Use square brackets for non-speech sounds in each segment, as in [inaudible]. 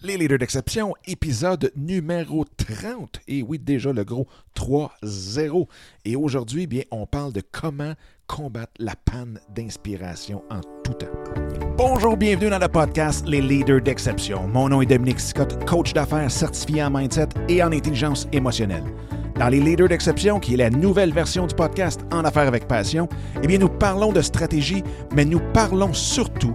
Les leaders d'exception, épisode numéro 30. Et oui, déjà le gros 3-0. Et aujourd'hui, bien, on parle de comment combattre la panne d'inspiration en tout temps. Bonjour, bienvenue dans le podcast Les leaders d'exception. Mon nom est Dominique Scott, coach d'affaires certifié en mindset et en intelligence émotionnelle. Dans les leaders d'exception, qui est la nouvelle version du podcast En affaires avec passion, eh bien, nous parlons de stratégie, mais nous parlons surtout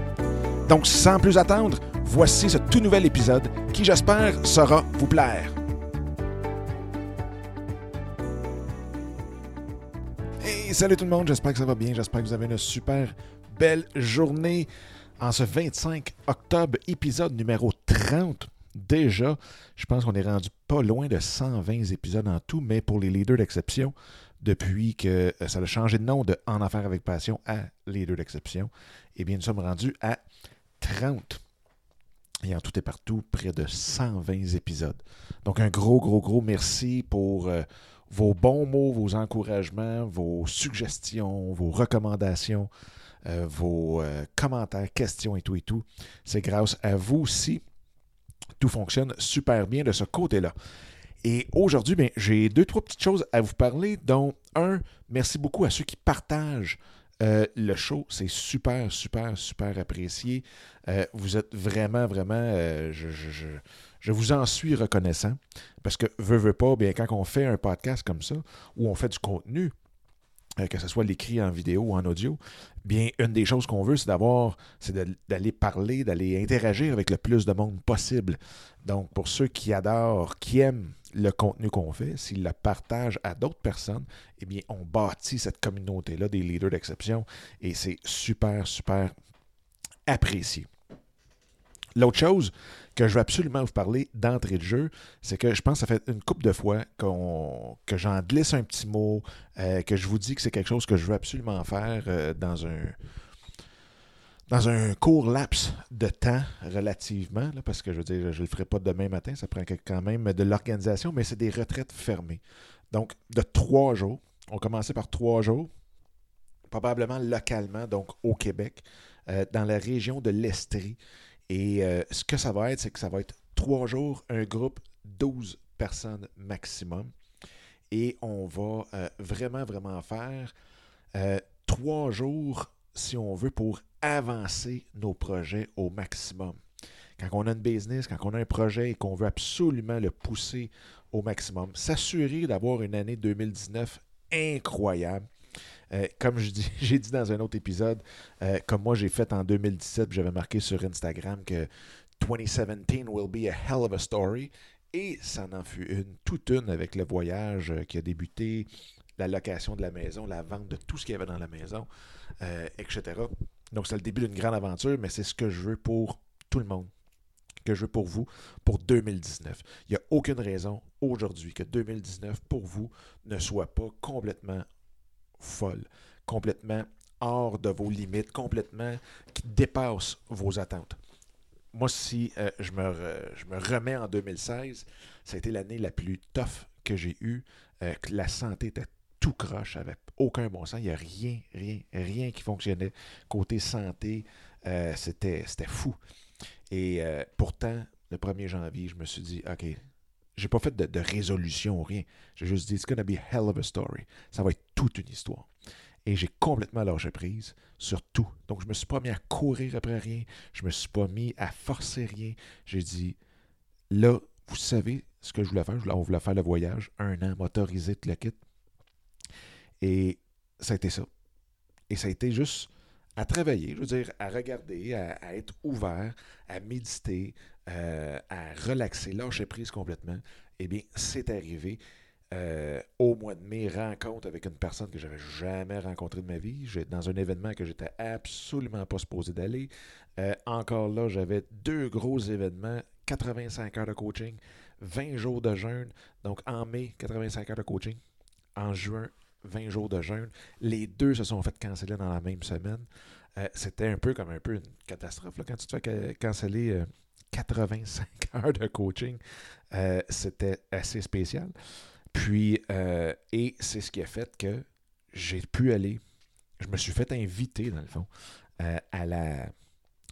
Donc, sans plus attendre, voici ce tout nouvel épisode qui, j'espère, saura vous plaire. Hey, salut tout le monde, j'espère que ça va bien, j'espère que vous avez une super belle journée en ce 25 octobre, épisode numéro 30. Déjà, je pense qu'on est rendu pas loin de 120 épisodes en tout, mais pour les leaders d'exception, depuis que euh, ça a changé de nom de En affaires avec passion à leader d'exception, eh bien, nous sommes rendus à 30. Et en tout et partout, près de 120 épisodes. Donc, un gros, gros, gros merci pour euh, vos bons mots, vos encouragements, vos suggestions, vos recommandations, euh, vos euh, commentaires, questions et tout et tout. C'est grâce à vous aussi. Tout fonctionne super bien de ce côté-là. Et aujourd'hui, ben, j'ai deux, trois petites choses à vous parler, dont un, merci beaucoup à ceux qui partagent euh, le show, c'est super, super, super apprécié. Euh, vous êtes vraiment, vraiment, euh, je, je, vous en suis reconnaissant. Parce que, veut, veut pas, bien, quand on fait un podcast comme ça, où on fait du contenu, que ce soit l'écrit en vidéo ou en audio, bien, une des choses qu'on veut, c'est d'avoir, c'est d'aller parler, d'aller interagir avec le plus de monde possible. Donc, pour ceux qui adorent, qui aiment le contenu qu'on fait, s'ils le partagent à d'autres personnes, eh bien, on bâtit cette communauté-là des leaders d'exception et c'est super, super apprécié. L'autre chose que je veux absolument vous parler d'entrée de jeu, c'est que je pense que ça fait une couple de fois que j'en glisse un petit mot, euh, que je vous dis que c'est quelque chose que je veux absolument faire euh, dans un dans un court laps de temps relativement, parce que je veux dire, je ne le ferai pas demain matin, ça prend quand même de l'organisation, mais c'est des retraites fermées. Donc, de trois jours, on commençait par trois jours, probablement localement, donc au Québec, euh, dans la région de l'Estrie. Et euh, ce que ça va être, c'est que ça va être trois jours, un groupe, 12 personnes maximum. Et on va euh, vraiment, vraiment faire trois jours, si on veut, pour avancer nos projets au maximum. Quand on a une business, quand on a un projet et qu'on veut absolument le pousser au maximum, s'assurer d'avoir une année 2019 incroyable. Euh, comme [laughs] j'ai dit dans un autre épisode, euh, comme moi j'ai fait en 2017, j'avais marqué sur Instagram que 2017 will be a hell of a story. Et ça en fut une, toute une avec le voyage euh, qui a débuté, la location de la maison, la vente de tout ce qu'il y avait dans la maison, etc. Donc, c'est le début d'une grande aventure, mais c'est ce que je veux pour tout le monde, que je veux pour vous pour 2019. Il n'y a aucune raison aujourd'hui que 2019 pour vous ne soit pas complètement folle, complètement hors de vos limites, complètement qui dépasse vos attentes. Moi, si euh, je, me je, me remets en 2016, ça a été l'année la plus tough que j'ai eue. Euh, la santé était tout croche, avec aucun bon sens. Il n'y a rien, rien, rien qui fonctionnait. Côté santé, euh, c'était, fou. Et euh, pourtant, le 1er janvier, je me suis dit, OK, j'ai pas fait de, résolution ou rien. J'ai juste dit, it's gonna be a hell of a story. Ça va être toute une histoire. Et j'ai complètement lâché prise sur tout. Donc, je me suis pas mis à courir après rien. Je me suis pas mis à forcer rien. J'ai dit, là, vous savez ce que je voulais faire? On voulait faire le voyage, un an, motorisé, tout le kit. Et ça a été ça. Et ça a été juste à travailler, je veux dire, à regarder, à, être ouvert, à méditer, euh, à relaxer, lâcher prise complètement. Eh bien, c'est arrivé. Euh, au mois de mai, rencontre avec une personne que j'avais jamais rencontrée de ma vie, dans un événement que j'étais absolument pas supposé d'aller. Euh, encore là, j'avais deux gros événements 85 heures de coaching, 20 jours de jeûne. Donc en mai, 85 heures de coaching. En juin, 20 jours de jeûne. Les deux se sont fait canceller dans la même semaine. Euh, c'était un peu comme un peu une catastrophe quand tu te fais canceller 85 [laughs] heures de coaching. Euh, c'était assez spécial. Puis, euh, et c'est ce qui a fait que j'ai pu aller, je me suis fait inviter, dans le fond, à la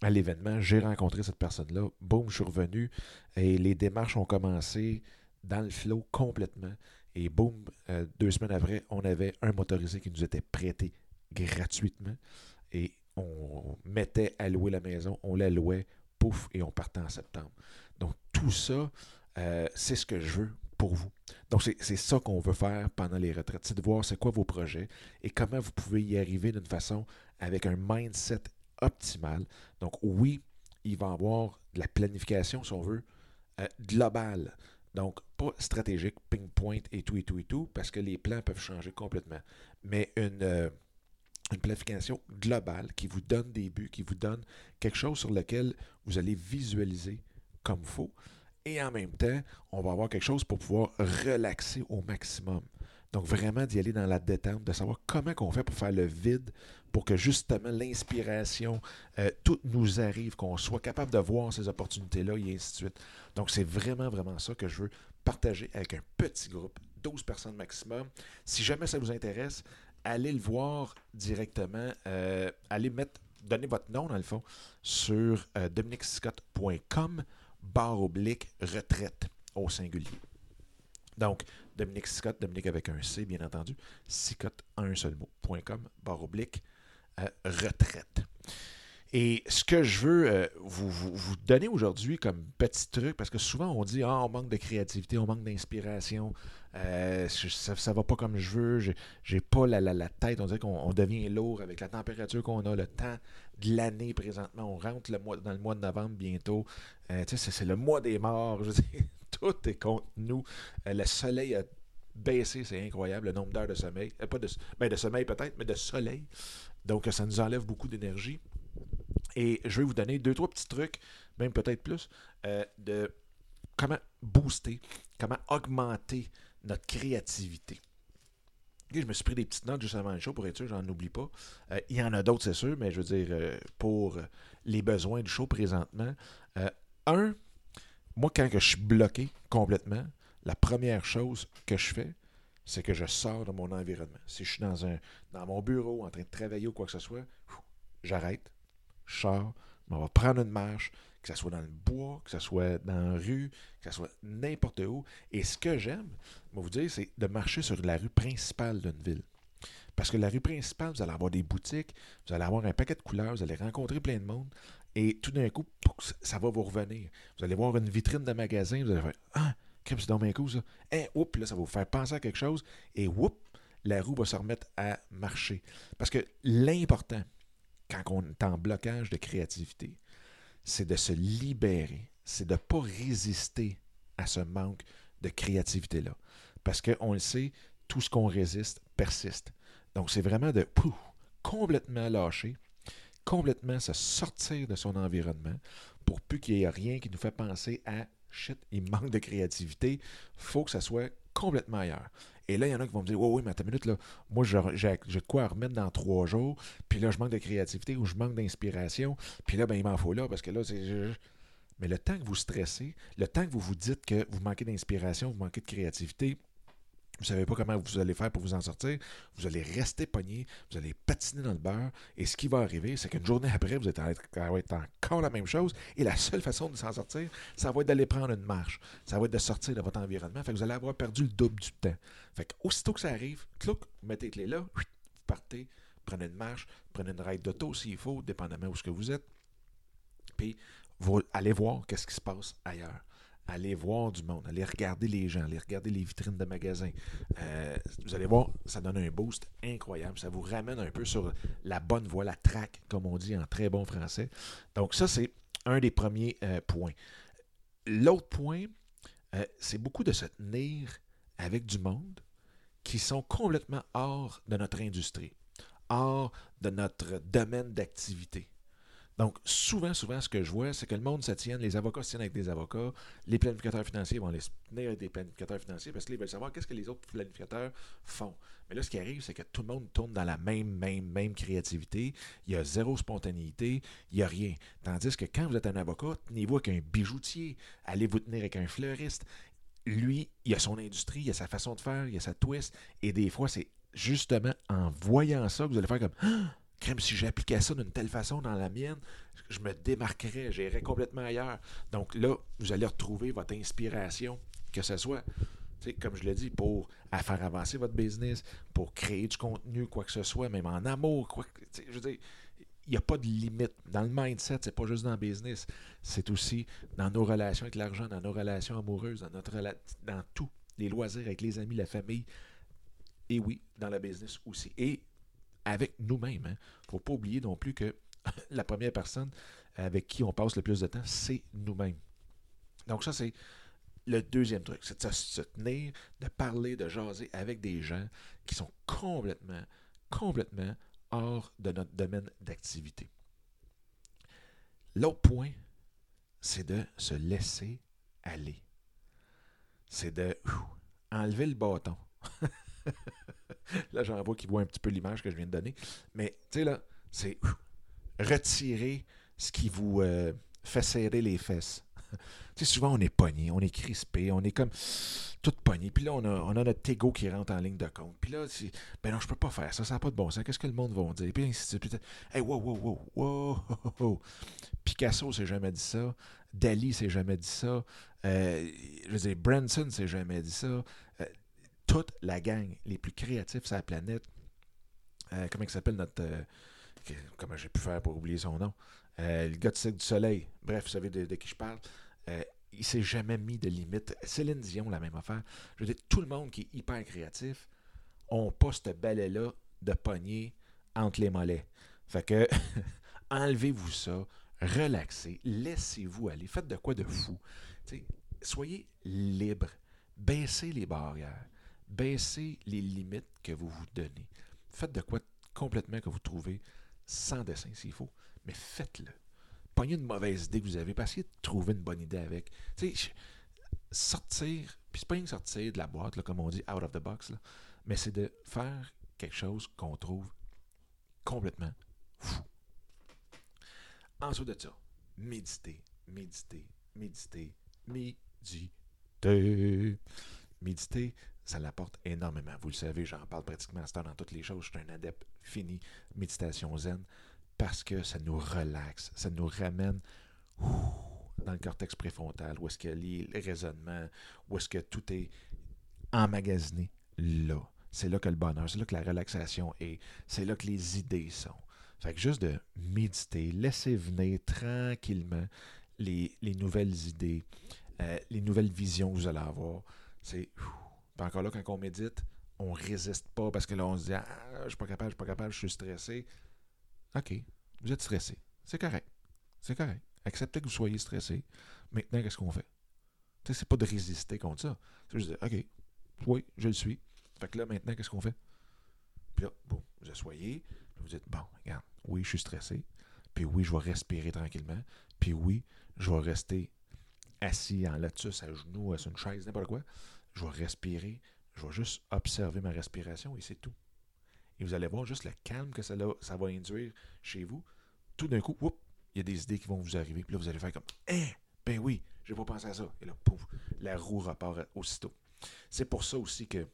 à l'événement, j'ai rencontré cette personne-là, boum, je suis revenu et les démarches ont commencé dans le flow complètement. Et boum, deux semaines après, on avait un motorisé qui nous était prêté gratuitement et on mettait à louer la maison, on la louait, pouf, et on partait en septembre. Donc tout ça, euh, c'est ce que je veux pour vous. Donc c'est ça qu'on veut faire pendant les retraites, c'est de voir c'est quoi vos projets et comment vous pouvez y arriver d'une façon avec un mindset optimal. Donc oui, il va y avoir de la planification, si on veut, euh, globale. Donc, pas stratégique, ping-point et tout et tout et tout, parce que les plans peuvent changer complètement. Mais une, euh, une planification globale qui vous donne des buts, qui vous donne quelque chose sur lequel vous allez visualiser comme faut. Et en même temps, on va avoir quelque chose pour pouvoir relaxer au maximum. Donc vraiment d'y aller dans la détente, de savoir comment on fait pour faire le vide, pour que justement l'inspiration, euh, tout nous arrive, qu'on soit capable de voir ces opportunités-là et ainsi de suite. Donc c'est vraiment, vraiment ça que je veux partager avec un petit groupe, 12 personnes maximum. Si jamais ça vous intéresse, allez le voir directement. Euh, allez mettre, donner votre nom, dans le fond, sur euh, dominicscott.com, barre oblique, retraite au singulier. Donc, Dominique Scott, Dominique avec un C, bien entendu, Scott en un seul mot.com, barre oblique, retraite. Et ce que je veux euh, vous, vous, donner aujourd'hui comme petit truc, parce que souvent on dit Ah, on manque de créativité, on manque d'inspiration, euh, ça, ne va pas comme je veux, j'ai pas la, la, tête, on dirait qu'on devient lourd avec la température qu'on a, le temps de l'année présentement. On rentre le mois, dans le mois de novembre bientôt. Euh, c'est le mois des morts. Je [laughs] tout est contre nous. le soleil a baissé, c'est incroyable, le nombre d'heures de sommeil. pas de, ben de sommeil peut-être, mais de soleil. Donc ça nous enlève beaucoup d'énergie. Et je vais vous donner deux, trois petits trucs, même peut-être plus, euh, de comment booster, comment augmenter notre créativité. je me suis pris des petites notes juste avant le show pour être sûr, j'en oublie pas. Euh, il y en a d'autres, c'est sûr, mais je veux dire, euh, pour les besoins du show présentement. un, moi, quand je suis bloqué complètement, la première chose que je fais, c'est que je sors de mon environnement. Si je suis dans, un, dans mon bureau en train de travailler ou quoi que ce soit, j'arrête, je sors, on va prendre une marche, que ce soit dans le bois, que ce soit dans la rue, que ce soit n'importe où. Et ce que j'aime, je vous dire, c'est de marcher sur la rue principale d'une ville. Parce que la rue principale, vous allez avoir des boutiques, vous allez avoir un paquet de couleurs, vous allez rencontrer plein de monde. Et tout d'un coup, ça va vous revenir. Vous allez voir une vitrine de magasin, vous allez faire Ah, c'est dans mes coups, ça. Hein, oups, là, ça va vous faire penser à quelque chose. Et oups, la roue va se remettre à marcher. Parce que l'important, quand on est en blocage de créativité, c'est de se libérer, c'est de ne pas résister à ce manque de créativité-là. Parce qu'on le sait, tout ce qu'on résiste persiste. Donc, c'est vraiment de complètement lâcher, complètement se sortir de son environnement pour plus qu'il n'y ait rien qui nous fait penser à shit, il manque de créativité, faut que ça soit complètement ailleurs. Et là, il y en a qui vont me dire, oh, oui, mais attends une minute, là, moi, j'ai de quoi remettre dans trois jours, puis là, je manque de créativité ou je manque d'inspiration, puis là, ben, il m'en faut là, parce que là, c'est. Mais le temps que vous stressez, le temps que vous vous dites que vous manquez d'inspiration, vous manquez de créativité, vous ne savez pas comment vous allez faire pour vous en sortir. Vous allez rester pogné, vous allez patiner dans le beurre. Et ce qui va arriver, c'est qu'une journée après, vous va être encore la même chose. Et la seule façon de s'en sortir, ça va être d'aller prendre une marche. Ça va être de sortir de votre environnement. Fait que vous allez avoir perdu le double du temps. Fait que aussitôt que ça arrive, clouc, mettez les clés là, vous partez, prenez une marche, prenez une ride d'auto s'il faut, dépendamment où ce que vous êtes. Puis vous allez voir qu'est-ce qui se passe ailleurs allez voir du monde, allez regarder les gens, allez regarder les vitrines de magasins. Euh, vous allez voir, ça donne un boost incroyable. Ça vous ramène un peu sur la bonne voie, la traque, comme on dit en très bon français. Donc ça, c'est un des premiers euh, points. L'autre point, euh, c'est beaucoup de se tenir avec du monde qui sont complètement hors de notre industrie, hors de notre domaine d'activité. Donc, souvent, souvent, ce que je vois, c'est que le monde se tient, les avocats se tiennent avec des avocats, les planificateurs financiers vont les tenir avec des planificateurs financiers parce qu'ils veulent savoir qu'est-ce que les autres planificateurs font. Mais là, ce qui arrive, c'est que tout le monde tourne dans la même, même, même créativité. Il y a zéro spontanéité, il n'y a rien. Tandis que quand vous êtes un avocat, tenez-vous avec un bijoutier, allez vous tenir avec un fleuriste. Lui, il a son industrie, il a sa façon de faire, il a sa twist. Et des fois, c'est justement en voyant ça que vous allez faire comme crème, si j'appliquais ça d'une telle façon dans la mienne, je me démarquerais, j'irais complètement ailleurs. Donc là, vous allez retrouver votre inspiration, que ce soit, comme je l'ai dit, pour faire avancer votre business, pour créer du contenu, quoi que ce soit, même en amour, quoi je veux dire, il n'y a pas de limite. Dans le mindset, c'est pas juste dans le business, c'est aussi dans nos relations avec l'argent, dans nos relations amoureuses, dans, notre dans tout, les loisirs avec les amis, la famille, et oui, dans le business aussi. Et avec nous-mêmes. Il hein. ne faut pas oublier non plus que [laughs] la première personne avec qui on passe le plus de temps, c'est nous-mêmes. Donc ça, c'est le deuxième truc, c'est de se tenir, de parler, de jaser avec des gens qui sont complètement, complètement hors de notre domaine d'activité. L'autre point, c'est de se laisser aller. C'est de enlever le bâton. [laughs] [laughs] là, j'en vois qui voit un petit peu l'image que je viens de donner. Mais, tu sais, là, c'est retirer ce qui vous euh, fait serrer les fesses. [laughs] tu sais, souvent, on est pogné, on est crispé, on est comme tout pogné. Puis là, on a, on a notre ego qui rentre en ligne de compte. Puis là, ben non, je peux pas faire ça, ça n'a pas de bon sens. Qu'est-ce que le monde va dire? Puis ainsi de suite. Hey, wow, wow, wow, wow. [laughs] Picasso s'est jamais dit ça. Dali s'est jamais dit ça. Euh, je veux dire, Branson s'est jamais dit ça. Toute la gang, les plus créatifs sur la planète. Euh, comment il s'appelle notre. Euh, comment j'ai pu faire pour oublier son nom? Euh, Le gars du Soleil. Bref, vous savez de, qui je parle. il s'est jamais mis de limite. Céline Dion, la même affaire. Je veux dire, tout le monde qui est hyper créatif, on pas ce balai-là de poignée entre les mollets. Fait que, [laughs] enlevez-vous ça, relaxez, laissez-vous aller, faites de quoi de fou. soyez libre, baissez les barrières baissez les limites que vous vous donnez. Faites de quoi complètement que vous trouvez sans dessin s'il faut, mais faites-le. Pognez une mauvaise idée que vous avez, essayez de trouver une bonne idée avec. Sortir, puis c'est pas une sortir de la boîte, comme on dit, out of the box, mais c'est de faire quelque chose qu'on trouve complètement fou. Ensuite de ça, méditer, méditer, méditer, méditer. Méditer, ça l'apporte énormément. Vous le savez, j'en parle pratiquement à ce temps dans toutes les choses. Je suis un adepte fini méditation zen parce que ça nous relaxe, ça nous ramène dans le cortex préfrontal, où est-ce a les raisonnements, où est-ce que tout est emmagasiné là. C'est là que le bonheur, c'est là que la relaxation est, c'est là que les idées sont. Fait que juste de méditer, laisser venir tranquillement les, nouvelles idées, euh, les nouvelles visions que vous allez avoir, c'est encore là, quand on médite, on résiste pas parce que là, on se dit Ah, je suis pas capable, je suis pas capable, je suis stressé. OK, vous êtes stressé. C'est correct. C'est correct. Acceptez que vous soyez stressé. Maintenant, qu'est-ce qu'on fait? Tu sais, c'est pas de résister contre ça. C'est juste de OK, oui, je le suis. Fait que là, maintenant, qu'est-ce qu'on fait? Puis là, bon, vous asseyez, vous dites Bon, regarde, oui, je suis stressé. Puis oui, je vais respirer tranquillement. Puis oui, je vais rester assis en lotus, à genoux, sur une chaise, n'importe quoi je vais respirer, je vais juste observer ma respiration et c'est tout. Et vous allez voir juste le calme que ça, va induire chez vous. Tout d'un coup, il y a des idées qui vont vous arriver. Puis là, vous allez faire comme Eh, ben oui, je n'ai pas pensé à ça. Et là, pouf, la roue repart aussitôt. C'est pour ça aussi que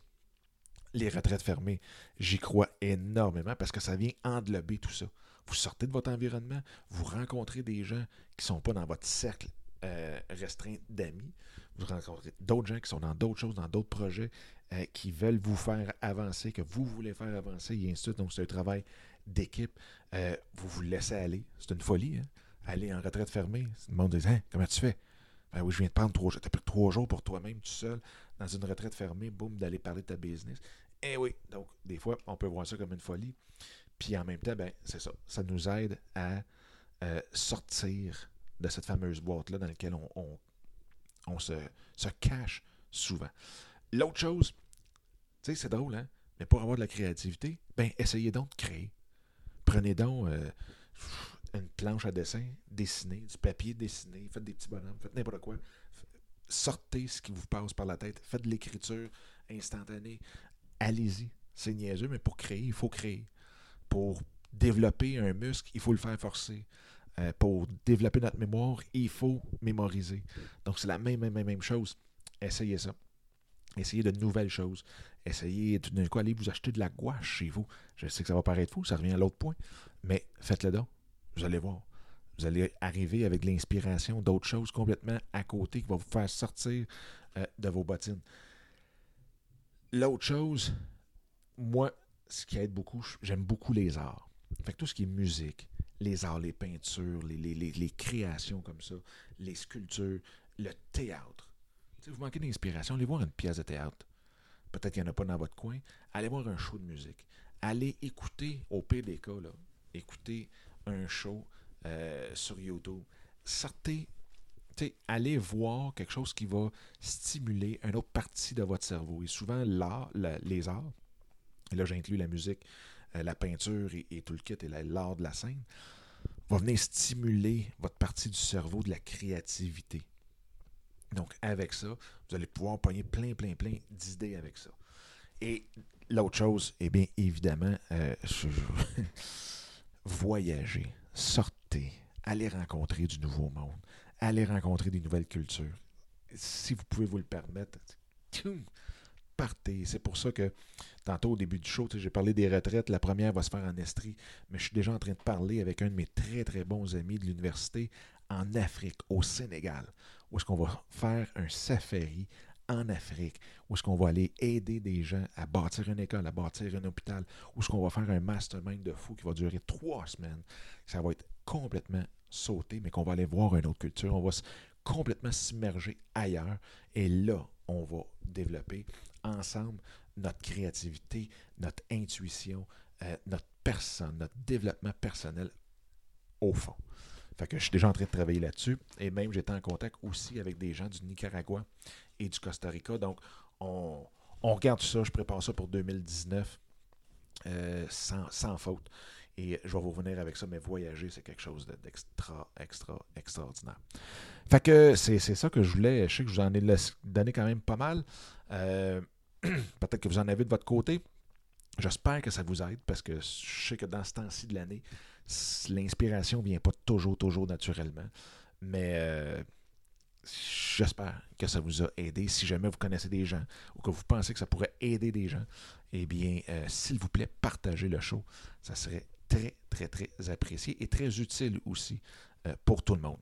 les retraites fermées, j'y crois énormément parce que ça vient englober tout ça. Vous sortez de votre environnement, vous rencontrez des gens qui ne sont pas dans votre cercle euh, restreint d'amis vous rencontrez d'autres gens qui sont dans d'autres choses, dans d'autres projets, euh, qui veulent vous faire avancer, que vous voulez faire avancer, et ainsi de suite. Donc, c'est un travail d'équipe. Euh, vous vous laissez aller. C'est une folie, hein? Aller en retraite fermée. Le monde dit hein, Comment tu fais? Ben oui, je viens de prendre trois jours. Tu as pris trois jours pour toi-même, tout seul, dans une retraite fermée, boum, d'aller parler de ta business. Eh oui, donc, des fois, on peut voir ça comme une folie. Puis en même temps, ben, c'est ça. Ça nous aide à euh, sortir de cette fameuse boîte-là dans laquelle on on se, cache souvent. L'autre chose, tu sais, c'est drôle, hein? Mais pour avoir de la créativité, ben, essayez donc de créer. Prenez donc, euh, une planche à dessin, dessinez, du papier dessiné, faites des petits bonhommes, faites n'importe quoi. Sortez ce qui vous passe par la tête, faites de l'écriture instantanée. Allez-y. C'est niaiseux, mais pour créer, il faut créer. Pour développer un muscle, il faut le faire forcer. Euh, pour développer notre mémoire, il faut mémoriser. Donc, c'est la même, même, même chose. Essayez ça. Essayez de nouvelles choses. Essayez tout d'un coup, allez vous acheter de la gouache chez vous. Je sais que ça va paraître fou, ça revient à l'autre point, mais faites-le donc. Vous allez voir. Vous allez arriver avec l'inspiration d'autres choses complètement à côté qui vont vous faire sortir euh, de vos bottines. L'autre chose, moi, ce qui aide beaucoup, j'aime beaucoup les arts. Fait tout ce qui est musique, les arts, les peintures, les, créations comme ça, les sculptures, le théâtre. Si vous manquez d'inspiration, allez voir une pièce de théâtre. Peut-être qu'il n'y en a pas dans votre coin. Allez voir un show de musique. Allez écouter, au PDK, là, écouter un show euh, sur YouTube. Sortez, allez voir quelque chose qui va stimuler une autre partie de votre cerveau. Et souvent, l'art, les arts, et là j'inclus la musique, la peinture et, tout le kit et l'art de la scène, va venir stimuler votre partie du cerveau de la créativité. Donc, avec ça, vous allez pouvoir pogner plein, plein, plein d'idées avec ça. Et l'autre chose, eh bien, évidemment, euh, [laughs] voyager, sortez, allez rencontrer du nouveau monde, allez rencontrer des nouvelles cultures. Si vous pouvez vous le permettre, partez. C'est pour ça que tantôt au début du show, j'ai parlé des retraites. La première va se faire en Estrie, mais je suis déjà en train de parler avec un de mes très très bons amis de l'université en Afrique, au Sénégal, où est-ce qu'on va faire un safari en Afrique, où est-ce qu'on va aller aider des gens à bâtir une école, à bâtir un hôpital, où est-ce qu'on va faire un mastermind de fou qui va durer trois semaines. Ça va être complètement sauté, mais qu'on va aller voir une autre culture. On va complètement s'immerger ailleurs. Et là, on va développer ensemble notre créativité, notre intuition, euh, notre personne, notre développement personnel au fond. Fait que je suis déjà en train de travailler là-dessus. Et même, j'étais en contact aussi avec des gens du Nicaragua et du Costa Rica. Donc, on, regarde ça. Je prépare ça pour 2019 euh, sans, faute. Et je vais vous revenir avec ça, mais voyager, c'est quelque chose d'extra, extra, extraordinaire. Fait que c'est ça que je voulais. Je sais que je vous en ai donné quand même pas mal. Euh, [clears throat] peut-être que vous en avez de votre côté. J'espère que ça vous aide parce que je sais que dans ce temps-ci de l'année, l'inspiration ne vient pas toujours, toujours naturellement. Mais euh, j'espère que ça vous a aidé. Si jamais vous connaissez des gens ou que vous pensez que ça pourrait aider des gens, eh bien, euh, s'il vous plaît, partagez le show. Ça serait très, très, très apprécié et très utile aussi euh, pour tout le monde.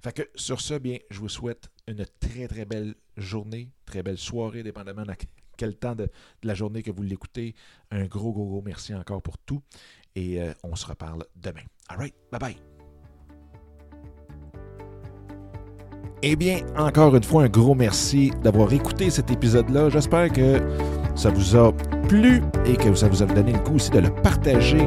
Fait que sur ce, bien, je vous souhaite une très, très belle journée, très belle soirée, dépendamment de quel temps de, la journée que vous l'écoutez. Un gros, gros, gros merci encore pour tout. Et euh, on se reparle demain. All right, bye bye. Eh bien, encore une fois, un gros merci d'avoir écouté cet épisode-là. J'espère que ça vous a plu et que ça vous a donné le coup aussi de le partager